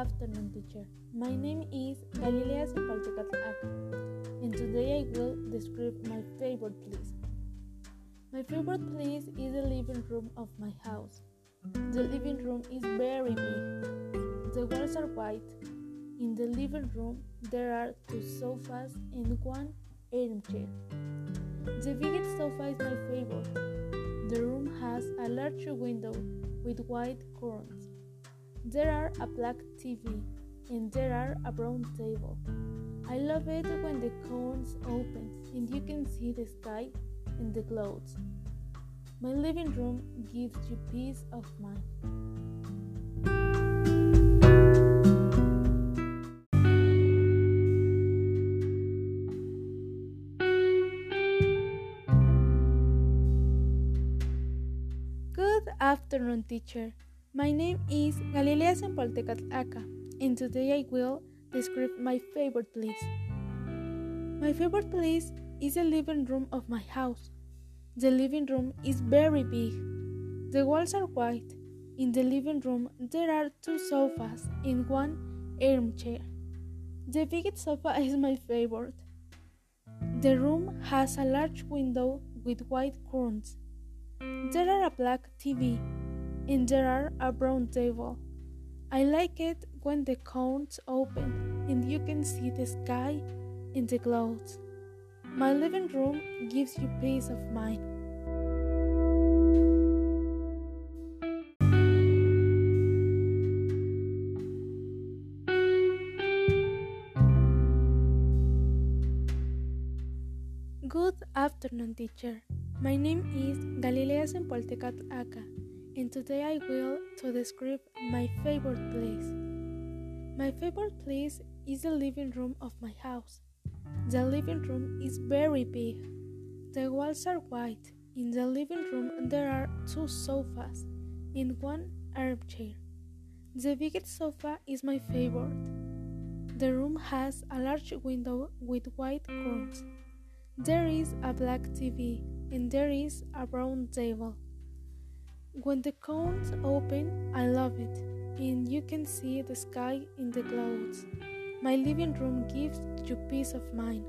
afternoon, teacher. My name is Galilea Sepaltecatl and today I will describe my favorite place. My favorite place is the living room of my house. The living room is very big. The walls are white. In the living room, there are two sofas and one armchair. The biggest sofa is my favorite. The room has a large window with white curtains. There are a black TV and there are a brown table. I love it when the curtains open and you can see the sky and the clouds. My living room gives you peace of mind. Good afternoon, teacher. My name is Galilea Sempoltecatl Aka, and today I will describe my favorite place. My favorite place is the living room of my house. The living room is very big. The walls are white. In the living room, there are two sofas and one armchair. The biggest sofa is my favorite. The room has a large window with white curtains. There are a black TV and there are a brown table. I like it when the curtains open and you can see the sky and the clouds. My living room gives you peace of mind. Good afternoon, teacher. My name is Galilea Sempoltecatl Aka, and today I will to describe my favorite place. My favorite place is the living room of my house. The living room is very big. The walls are white. In the living room there are two sofas and one armchair. The biggest sofa is my favorite. The room has a large window with white curtains. There is a black TV and there is a brown table. When the curtains open, I love it, and you can see the sky in the clouds. My living room gives you peace of mind.